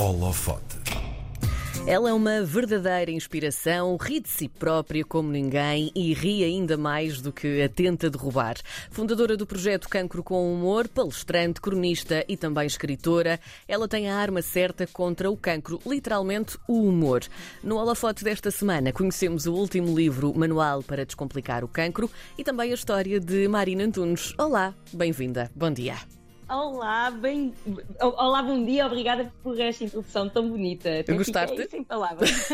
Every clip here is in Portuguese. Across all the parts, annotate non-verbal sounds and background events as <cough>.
Holofote. Ela é uma verdadeira inspiração, ri de si própria como ninguém e ri ainda mais do que a tenta derrubar. Fundadora do projeto Cancro com Humor, palestrante, cronista e também escritora, ela tem a arma certa contra o cancro, literalmente o humor. No holofote desta semana conhecemos o último livro, Manual para Descomplicar o Cancro, e também a história de Marina Antunes. Olá, bem-vinda, bom dia. Olá, bem. Olá, bom dia, obrigada por esta introdução tão bonita. Eu Gostaste? Sem palavras. <laughs>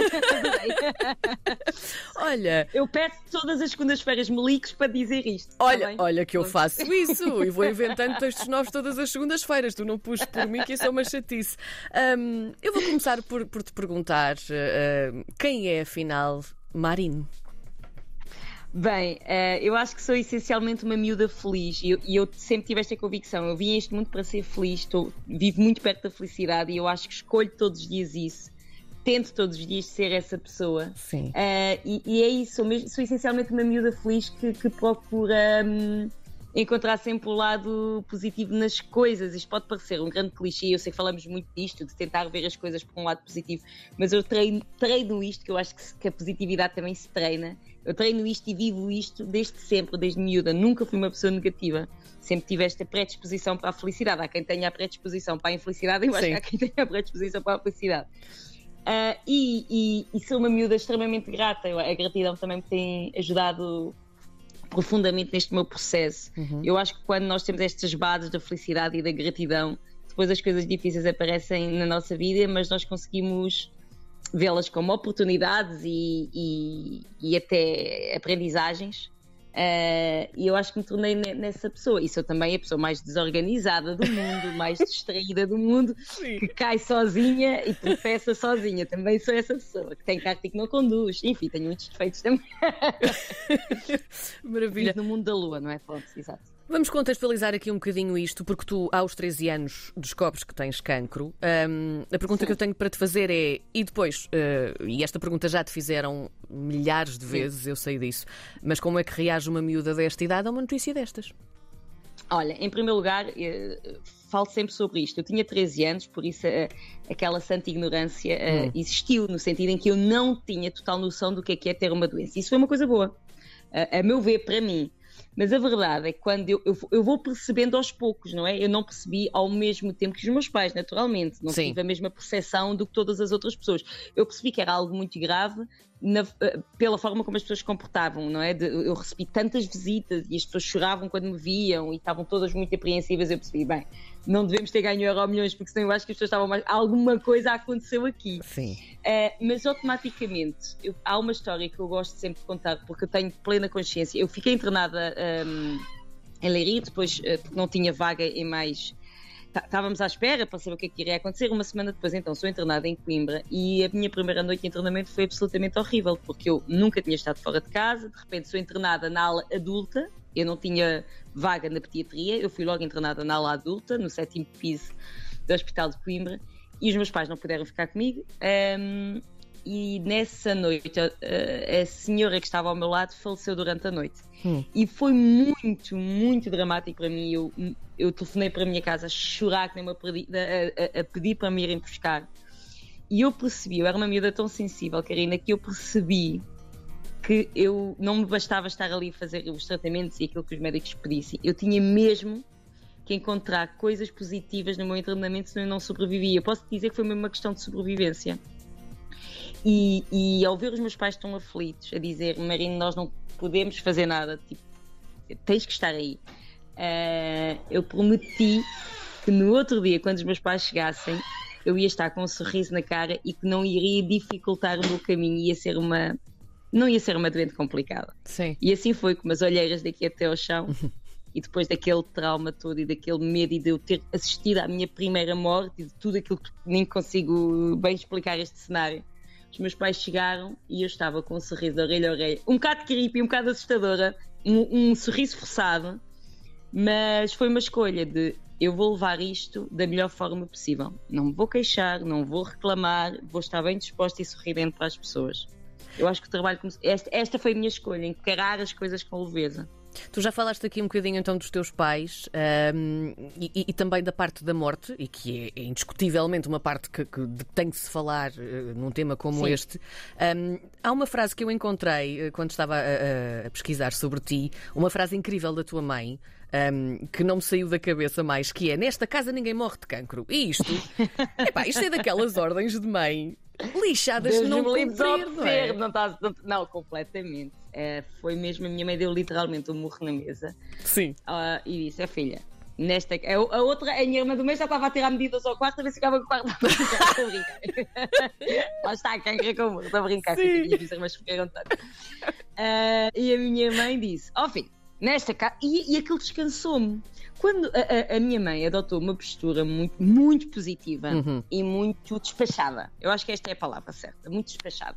olha. Eu peço todas as segundas-feiras me ligues para dizer isto. Tá olha, tá olha que eu faço isso e vou inventando <laughs> textos novos todas as segundas-feiras. Tu não puxes por mim, que isso é uma chatice. Um, eu vou começar por, por te perguntar uh, quem é afinal Marine? Bem, uh, eu acho que sou essencialmente uma miúda feliz e eu, eu, sempre tive esta convicção. Eu vim este mundo para ser feliz, estou, vivo muito perto da felicidade e eu acho que escolho todos os dias isso. Tento todos os dias ser essa pessoa. Sim. Uh, e, e, é isso, sou, mesmo, sou, essencialmente uma miúda feliz que, que procura. Um, encontrar sempre o lado positivo nas coisas. Isto pode parecer um grande clichê, eu sei que falamos muito disto, de tentar ver as coisas por um lado positivo, mas eu treino, treino isto, que eu acho que, que a positividade também se treina. Eu treino isto e vivo isto desde sempre, desde miúda. Nunca fui uma pessoa negativa. Sempre tive esta predisposição para a felicidade. Há quem tenha a predisposição para a infelicidade, eu acho Sim. que há quem tenha a predisposição para a felicidade. Uh, e, e, e sou uma miúda extremamente grata. A gratidão também me tem ajudado profundamente neste meu processo. Uhum. Eu acho que quando nós temos estas bases da felicidade e da gratidão, depois as coisas difíceis aparecem na nossa vida, mas nós conseguimos vê-las como oportunidades e, e, e até aprendizagens Uh, e eu acho que me tornei nessa pessoa. E sou também a pessoa mais desorganizada do mundo, mais distraída do mundo, Sim. que cai sozinha e professa sozinha. Também sou essa pessoa que tem carro que não conduz. Enfim, tenho muitos defeitos também. <laughs> Maravilha. No mundo da lua, não é? Pronto, exato. Vamos contextualizar aqui um bocadinho isto, porque tu, aos 13 anos, descobres que tens cancro. Um, a pergunta Sim. que eu tenho para te fazer é: e depois, uh, e esta pergunta já te fizeram milhares de vezes, Sim. eu sei disso, mas como é que reage uma miúda desta idade a uma notícia destas? Olha, em primeiro lugar, uh, falo sempre sobre isto. Eu tinha 13 anos, por isso uh, aquela santa ignorância hum. existiu, no sentido em que eu não tinha total noção do que é, que é ter uma doença. Isso foi uma coisa boa. a meu ver, para mim. Mas a verdade é que quando eu, eu, eu, vou percebendo aos poucos, não é? Eu não percebi ao mesmo tempo que os meus pais, naturalmente. Não Sim. tive a mesma percepção do que todas as outras pessoas. Eu percebi que era algo muito grave na, eh, pela forma como as pessoas se comportavam, não é? De, eu recebi tantas visitas e as pessoas choravam quando me viam e estavam todas muito apreensivas. Eu percebi, bem, não devemos ter ganho euro milhões, porque senão eu acho que as pessoas estavam mais. Alguma coisa aconteceu aqui. Sim. Uh, mas automaticamente, eu, há uma história que eu gosto sempre de contar, porque eu tenho plena consciência. Eu fiquei internada um, em Leiria, depois uh, não tinha vaga em mais. Estávamos à espera para saber o que, é que iria acontecer. Uma semana depois, então, sou internada em Coimbra e a minha primeira noite de internamento foi absolutamente horrível, porque eu nunca tinha estado fora de casa, de repente sou internada na ala adulta, eu não tinha vaga na pediatria, eu fui logo internada na ala adulta, no sétimo piso do Hospital de Coimbra, e os meus pais não puderam ficar comigo. Um, e nessa noite, a, a, senhora que estava ao meu lado faleceu durante a noite. Hum. E foi muito, muito dramático para mim. Eu, eu telefonei para a minha casa a chorar, que nem uma perdida, a, a, pedir para me irem buscar. E eu percebi, eu era uma miúda tão sensível, Karina, que eu percebi que eu não me bastava estar ali a fazer os tratamentos e aquilo que os médicos pedissem. Eu tinha mesmo que encontrar coisas positivas no meu treinamento, senão eu não sobrevivia. Eu posso dizer que foi mesmo uma questão de sobrevivência. E, e ao ver os meus pais tão aflitos, a dizer, Marino, nós não podemos fazer nada, tipo, tens que estar aí. Uh, eu prometi que no outro dia, quando os meus pais chegassem, eu ia estar com um sorriso na cara e que não iria dificultar o meu caminho, ia ser uma não ia ser uma doente complicada. Sim. E assim foi, com as olheiras daqui até ao chão. e depois daquele trauma todo e daquele medo e de eu ter assistido à minha primeira morte e de tudo aquilo que nem consigo bem explicar este cenário. Os meus pais chegaram e eu estava com um sorriso de orelha a orelha, um bocado creepy, um bocado assustadora, um, um sorriso forçado, mas foi uma escolha de eu vou levar isto da melhor forma possível. Não me vou queixar, não vou reclamar, vou estar bem disposta e sorridente para as pessoas. Eu acho que o trabalho. Esta, esta foi a minha escolha, encarar as coisas com leveza. Tu já falaste aqui um bocadinho então dos teus pais um, e, e, também da parte da morte, e que é, é indiscutivelmente uma parte que, que, de que tem que se falar uh, num tema como Sim. este. Um, há uma frase que eu encontrei uh, quando estava a, a, pesquisar sobre ti, uma frase incrível da tua mãe. Um, que não me saiu da cabeça mais, que é nesta casa ninguém morre de cancro. E isto, <laughs> epá, isto é daquelas ordens de mãe lixadas Deus não cumprir, não, é? tá, não, não, completamente. É, foi mesmo, a minha mãe deu literalmente um murro na mesa. Sim. Uh, e disse, é filha, nesta. A, a, outra, a minha irmã do mês já estava a tirar medidas ao quarto a ver se ficava com o quarto. Estou a brincar. <laughs> Lá está, quem quer com Estou a brincar, minhas irmãs ficaram tanto. Uh, e a minha mãe disse, ó oh, filho, nesta casa. E, e aquilo descansou-me. Quando a, a, a, minha mãe adotou uma postura muito, muito positiva uhum. e muito despachada, eu acho que esta é a palavra certa, muito despachada.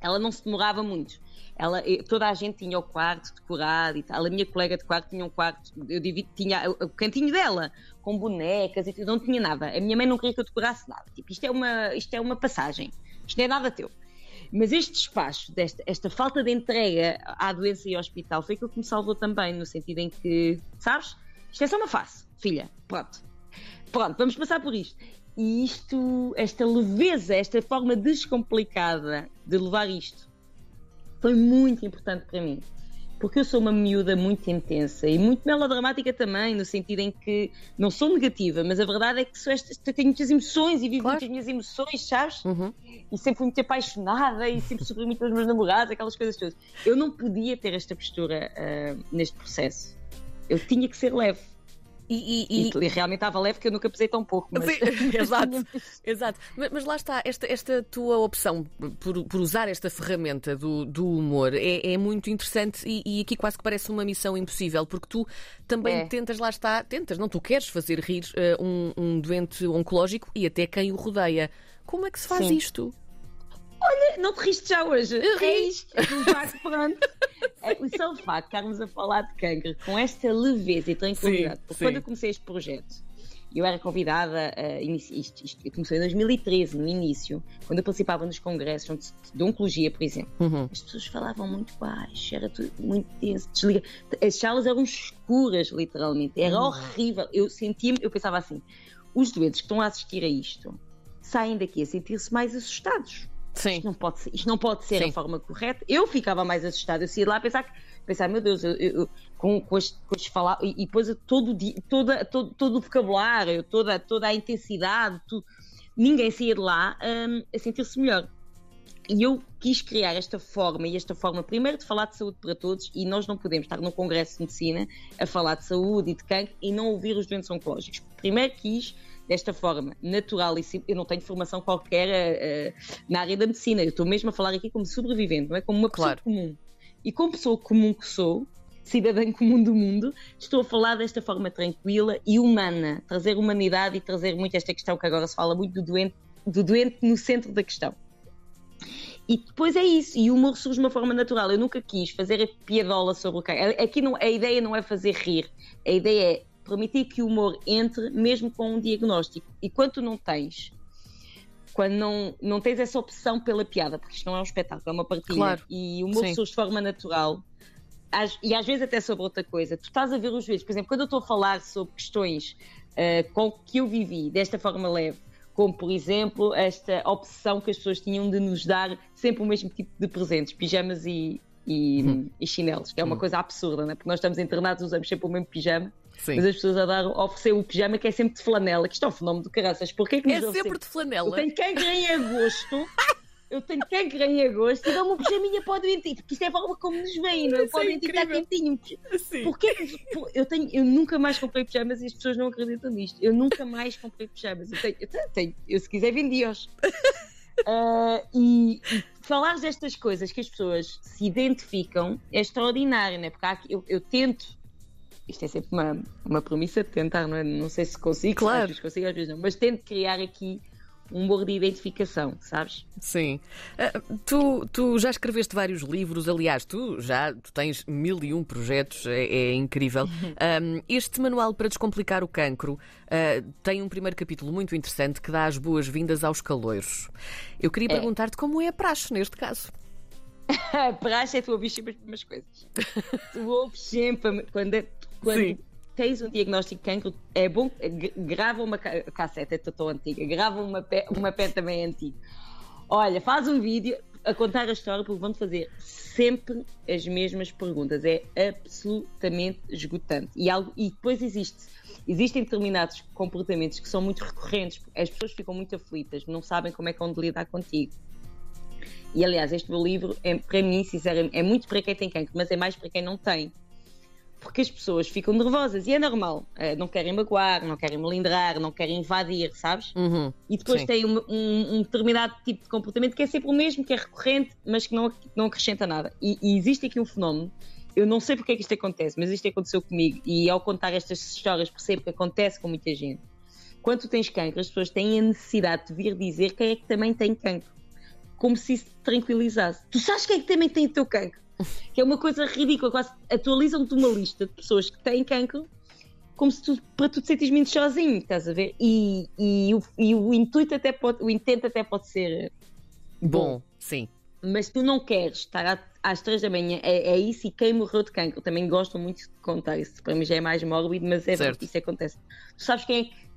Ela não se demorava muito. Ela, toda a gente tinha o quarto decorado e tal. A minha colega de quarto tinha um quarto, eu divido, tinha o, cantinho dela, com bonecas e tudo, não tinha nada. A minha mãe não queria que eu decorasse nada. Tipo, isto é uma, isto é uma passagem, isto não é nada teu. Mas este despacho, desta, esta falta de entrega à doença e ao hospital, foi aquilo que me salvou também, no sentido em que, sabes, isto é só uma face, filha, pronto. Pronto, vamos passar por isto. E isto, esta leveza, esta forma descomplicada de levar isto, foi muito importante para mim. Porque eu sou uma miúda muito intensa e muito melodramática também, no sentido em que não sou negativa, mas a verdade é que sou esta, tenho muitas emoções e vivo claro. muitas minhas emoções, sabes? Uhum. E sempre fui muito apaixonada e sempre sofri muito os meus namorados, aquelas coisas todas. Eu não podia ter esta postura uh, neste processo. Eu tinha que ser leve. E, e, e... e, realmente estava leve que eu nunca pesei tão pouco. Mas... Sim, <laughs> <laughs> exato, exato. Mas, mas, lá está, esta, esta tua opção por, por usar esta ferramenta do, do humor é, é muito interessante e, aqui quase que parece uma missão impossível, porque tu também é. tentas, lá está, tentas, não, tu queres fazer rir uh, um, um doente oncológico e até quem o rodeia. Como é que se faz Sim. isto? Olha, não te riste já hoje. É isto. É pronto. É, o só o facto de estarmos a falar de cancro com esta leveza e tranquilidade. Porque quando eu comecei este projeto, eu era convidada, a, isto, isto começou em 2013, no início, quando eu participava nos congressos de oncologia, por exemplo. Uhum. As pessoas falavam muito baixo, era tudo muito tenso, desliga. As salas eram escuras, literalmente. Era uhum. horrível. Eu sentia-me, eu pensava assim: os doentes que estão a assistir a isto saem daqui a sentir-se mais assustados. Sim. Isto não pode ser, isto não pode ser a forma correta. Eu ficava mais assustada. Eu saía lá a pensar, pensar meu Deus, eu, eu, com, com, este, com este falar, e, e depois todo, toda, todo, todo o vocabulário, toda, toda a intensidade, tudo, ninguém saía de lá um, a sentir-se melhor. E eu quis criar esta forma, e esta forma, primeiro, de falar de saúde para todos, e nós não podemos estar num congresso de medicina a falar de saúde e de cancro e não ouvir os doentes oncológicos. Primeiro quis desta forma natural e. Eu não tenho formação qualquer uh, na área da medicina, eu estou mesmo a falar aqui como sobrevivente, não é? Como uma pessoa claro. comum. E como pessoa comum que sou, cidadã comum do mundo, estou a falar desta forma tranquila e humana, trazer humanidade e trazer muito esta questão que agora se fala muito do doente, do doente no centro da questão. E depois é isso, e o humor surge de uma forma natural. Eu nunca quis fazer a piadola sobre o que Aqui não, a ideia não é fazer rir, a ideia é permitir que o humor entre mesmo com um diagnóstico. E quando tu não tens, quando não, não tens essa opção pela piada, porque isto não é um espetáculo, é uma partilha, claro. e o humor surge de forma natural, às, e às vezes até sobre outra coisa, tu estás a ver os vídeos, por exemplo, quando eu estou a falar sobre questões uh, com que eu vivi desta forma leve, como por exemplo esta opção que as pessoas tinham de nos dar sempre o mesmo tipo de presentes, pijamas e, e, uhum. e chinelos, que é uma uhum. coisa absurda, né? porque nós estamos internados, usamos sempre o mesmo pijama Sim. Mas as pessoas a dar, oferecer o pijama que é sempre de flanela, que isto é um fenómeno do caraças. Porquê que é sempre, sempre de flanela. Eu tenho cancro em agosto. <laughs> eu tenho cancro em agosto e dou-me um pijaminha para o doente, porque isto é a forma como nos vem, não é? Para o doente está quentinho. Porquê eu, tenho, eu nunca mais comprei pijamas e as pessoas não acreditam nisto. Eu nunca mais comprei pijamas. Eu, tenho, eu, tenho, eu se quiser vendi-os. <laughs> Uh, e, e falar destas coisas que as pessoas se identificam é extraordinário, né? Porque há, eu, eu tento isto é sempre uma, uma premissa de tentar, não, é? não sei se consigo, claro. às vezes consigo, às vezes não, mas tento criar aqui um humor de identificação, sabes? Sim. Uh, tu, tu já escreveste vários livros, aliás, tu já tu tens mil e um projetos, é, é incrível. <laughs> Um, este manual para descomplicar o cancro uh, tem um primeiro capítulo muito interessante que dá as boas-vindas aos caloiros. Eu queria é. perguntar-te como é a praxe neste caso. <laughs> praxe é tu ouvir sempre as mesmas coisas. tu ouves sempre, quando, é, quando tens um diagnóstico de cancro, é bom, grava uma cassete, é tão antiga, grava uma pé, uma pé também antiga. Olha, faz um vídeo a contar a história porque vão-te fazer sempre as mesmas perguntas. É absolutamente esgotante. E, algo, e depois existe, existem determinados comportamentos que são muito recorrentes. As pessoas ficam muito aflitas, não sabem como é que vão lidar contigo. E aliás, este meu livro, é, para mim, sinceramente, é muito para quem tem cancro, mas é mais para quem não tem. Porque as pessoas ficam nervosas e é normal. Eh, não querem magoar, não querem melindrar, não querem invadir, sabes? Uhum, e depois sim. tem um, um, um, determinado tipo de comportamento que é sempre o mesmo, que é recorrente, mas que não, não acrescenta nada. E, e existe aqui um fenómeno eu não sei porque é que isto acontece, mas isto aconteceu comigo e ao contar estas histórias percebo que acontece com muita gente. Quando tu tens cancro, as pessoas têm a necessidade de vir dizer quem é que também tem cancro como se isso te tranquilizasse. Tu sabes quem é que também tem o teu cancro? <laughs> Que é uma coisa ridícula, quase atualizam-te uma lista de pessoas que têm cancro como se tu, para tu te sentires menos sozinho, estás a ver? E, e, o, e o intuito até pode, o intento até pode ser bom, bom sim. Mas tu não queres estar às três da manhã, é, é, isso e quem morreu de cancro. Também gosto muito de contar isso. Para mim já é mais mórbido, mas é certo. isso acontece. Tu sabes quem é que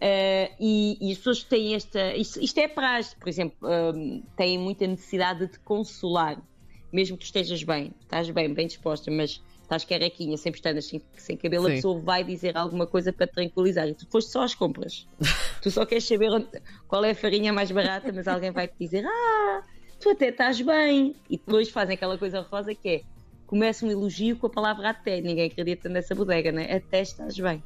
Uh, e, e, as pessoas têm esta. Isto, isto é praxe, por exemplo, um, têm muita necessidade de consolar, mesmo que estejas bem, estás bem, bem disposta, mas estás carequinha, sempre estando sem, sem cabelo, Sim. a pessoa vai dizer alguma coisa para te tranquilizar e tu foste só às compras. <laughs> tu só queres saber onde, qual é a farinha mais barata, mas alguém vai te dizer: Ah, tu até estás bem. E depois fazem aquela coisa rosa que é começa um elogio com a palavra até. Ninguém acredita nessa bodega, né? Até estás bem.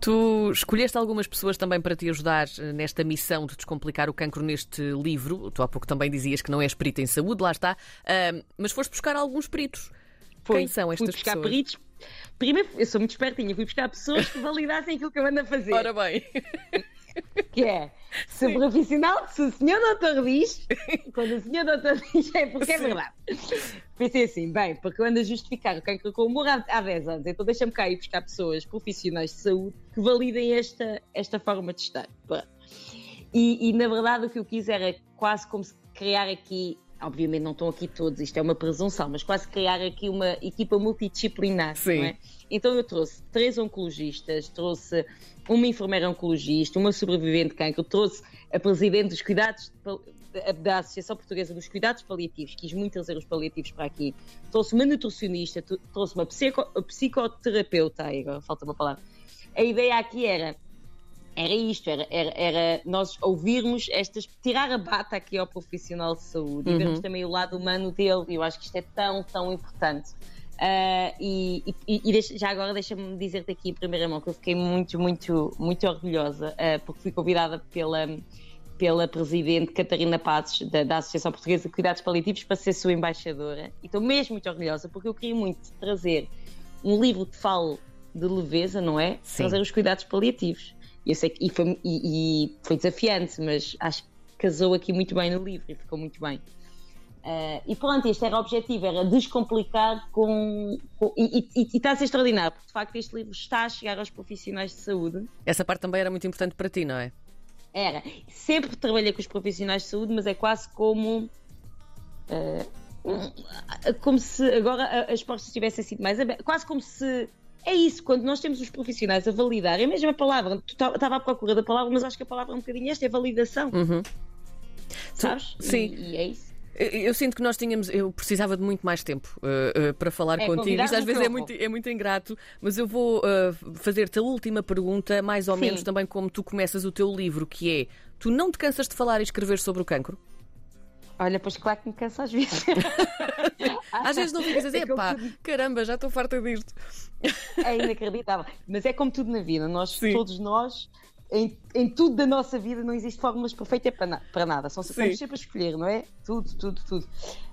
Tu escolheste algumas pessoas também para te ajudar eh, nesta missão de descomplicar o cancro neste livro. Tu há pouco também dizias que não és perito em saúde, lá está. Uh, mas foste buscar alguns peritos. Foi. Quem são estas pessoas? peritos. Primeiro, eu sou muito espertinha, fui buscar pessoas que validassem aquilo que eu ando a fazer. Ora bem. <laughs> Que é, se o profissional, se o senhor doutor diz, quando o senhor doutor <laughs> diz é porque é verdade. Pensei assim, bem, porque eu ando a justificar o cancro com humor há, há 10 anos, então deixa-me cá ir buscar pessoas profissionais de saúde que validem esta, esta forma de estar. E, e na verdade o que eu quis era quase como se criar aqui obviamente não estão aqui todos, isto é uma presunção, mas quase criar aqui uma equipa multidisciplinar, Sim. é? Então eu trouxe três oncologistas, trouxe uma enfermeira oncologista, uma sobrevivente de cancro, trouxe a presidente dos cuidados da Associação Portuguesa dos Cuidados Paliativos, quis muito trazer os paliativos para aqui, trouxe uma nutricionista, trouxe uma psico, psicoterapeuta, agora falta uma palavra. A ideia aqui era era isto, era, era, era, nós ouvirmos estas, tirar a bata aqui ao profissional de saúde uhum. e vermos também o lado humano dele, eu acho que isto é tão, tão importante. Uh, e, e, e deixa, já agora deixa-me dizer-te aqui em primeira mão que eu fiquei muito, muito, muito orgulhosa, uh, porque fui convidada pela, pela presidente Catarina Pazes, da, da, Associação Portuguesa de Cuidados Paliativos, para ser sua embaixadora. E estou mesmo muito orgulhosa, porque eu queria muito trazer um livro que fale de leveza, não é? Sim. Trazer os cuidados paliativos. Eu sei que, e, foi, e, e foi desafiante, mas acho que casou aqui muito bem no livro e ficou muito bem. Uh, e pronto, este era o objetivo, era descomplicar com. com e, e, e, está a ser extraordinário, porque de facto este livro está a chegar aos profissionais de saúde. Essa parte também era muito importante para ti, não é? Era. Sempre trabalhei com os profissionais de saúde, mas é quase como. Uh, como se agora as portas tivessem sido mais abertas. Quase como se. É isso, quando nós temos os profissionais a validar, é a mesma palavra. Tu estava à procura da palavra, mas acho que a palavra é um bocadinho esta, é validação. Uhum. Sabes? Sim. E, e é isso. Eu sinto que nós tínhamos, eu precisava de muito mais tempo uh, uh, para falar é, contigo. Isto às vezes é muito, é muito ingrato, mas eu vou uh, fazer-te a última pergunta, mais ou Sim. menos também como tu começas o teu livro, que é: tu não te cansas de falar e escrever sobre o cancro? Olha, pois claro que me cansa às vezes. <laughs> às vezes não ficas a dizer, É pá, tudo. caramba, já estou farta disto. É inacreditável. Mas é como tudo na vida, nós, Sim. todos nós, em, em tudo da nossa vida, não existe fórmulas perfeitas para, na- para nada. São sempre a escolher, não é? Tudo, tudo, tudo.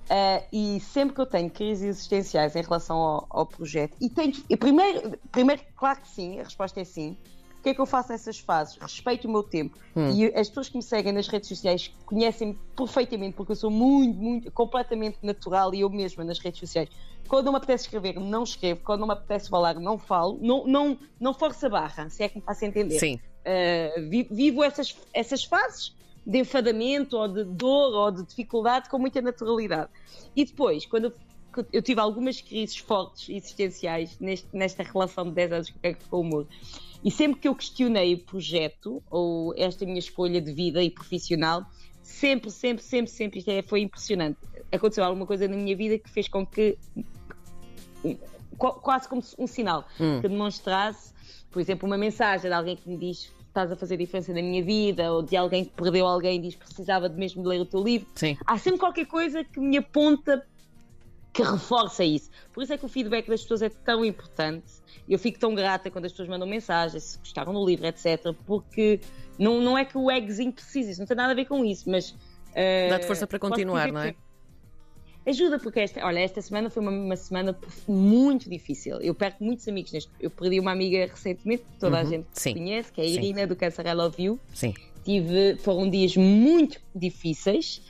Ah, e sempre que eu tenho crises existenciais em relação ao, ao projeto, e tenho. E primeiro, primeiro, claro que sim, a resposta é sim. O que é que eu faço nessas fases? Respeito o meu tempo. Hum. E as pessoas que me seguem nas redes sociais conhecem-me perfeitamente, porque eu sou muito, muito, completamente natural e eu mesma nas redes sociais. Quando não me apetece escrever, não escrevo. Quando não me apetece falar, não falo. Não, não, não forço a barra, se é que me faço entender. Sim. Uh, vi- vivo essas, essas fases, de enfadamento ou de dor ou de dificuldade com muita naturalidade. E depois, quando eu, eu tive algumas crises fortes existenciais neste, nesta relação de 10 anos com o humor, e sempre que eu questionei o projeto ou esta minha escolha de vida e profissional, sempre, sempre, sempre, sempre, isto é, foi impressionante. Aconteceu alguma coisa na minha vida que fez com que, quase como um sinal, hum. que demonstrasse, por exemplo, uma mensagem de alguém que me diz estás a fazer diferença na minha vida, ou de alguém que perdeu alguém e diz precisava de mesmo de ler o teu livro. Sim. Há sempre qualquer coisa que me aponta que reforça isso. Por isso é que o feedback das pessoas é tão importante. Eu fico tão grata quando as pessoas mandam mensagens, se gostaram do livro, etc. Porque não, não é que o eggzinho precise, isso não tem nada a ver com isso, mas. Uh, Dá-te força para continuar, não é? Ajuda, porque esta, olha, esta semana foi uma, uma, semana muito difícil. Eu perco muitos amigos neste. Eu perdi uma amiga recentemente, que toda uhum, a gente sim, conhece, que é a Irina sim. do Câncer I Love You. Sim. Tive, foram dias muito difíceis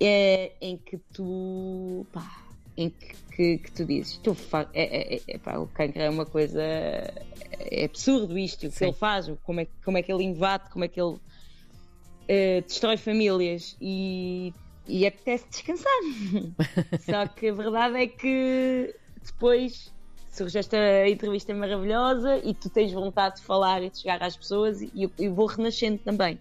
é, em que tu. Pá, em que, que, que tu dizes, tu fa... é, é, é, pá, o cancro é uma coisa é absurdo isto, o que Sim. ele faz, como é, como é que ele invade, como é que ele uh, destrói famílias e, e apetece descansar. <laughs> Só que a verdade é que depois surge esta entrevista maravilhosa e tu tens vontade de falar e de chegar às pessoas e eu, eu vou renascendo também.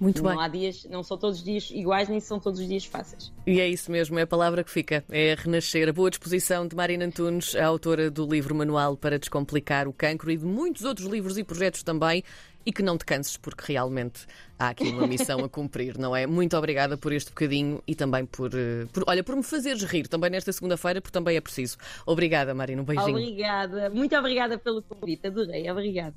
Muito não bem. Há dias, não são todos os dias iguais, nem são todos os dias fáceis. E é isso mesmo, é a palavra que fica, é renascer. A boa disposição de Marina Antunes, a autora do livro Manual para Descomplicar o Cancro e de muitos outros livros e projetos também. E que não te canses, porque realmente há aqui uma missão a cumprir, não é? Muito obrigada por este bocadinho e também por, eh, por olha, por me fazeres rir também nesta segunda-feira, porque também é preciso. Obrigada, Marina, um beijinho. Obrigada, muito obrigada pelo convite, adorei, obrigada.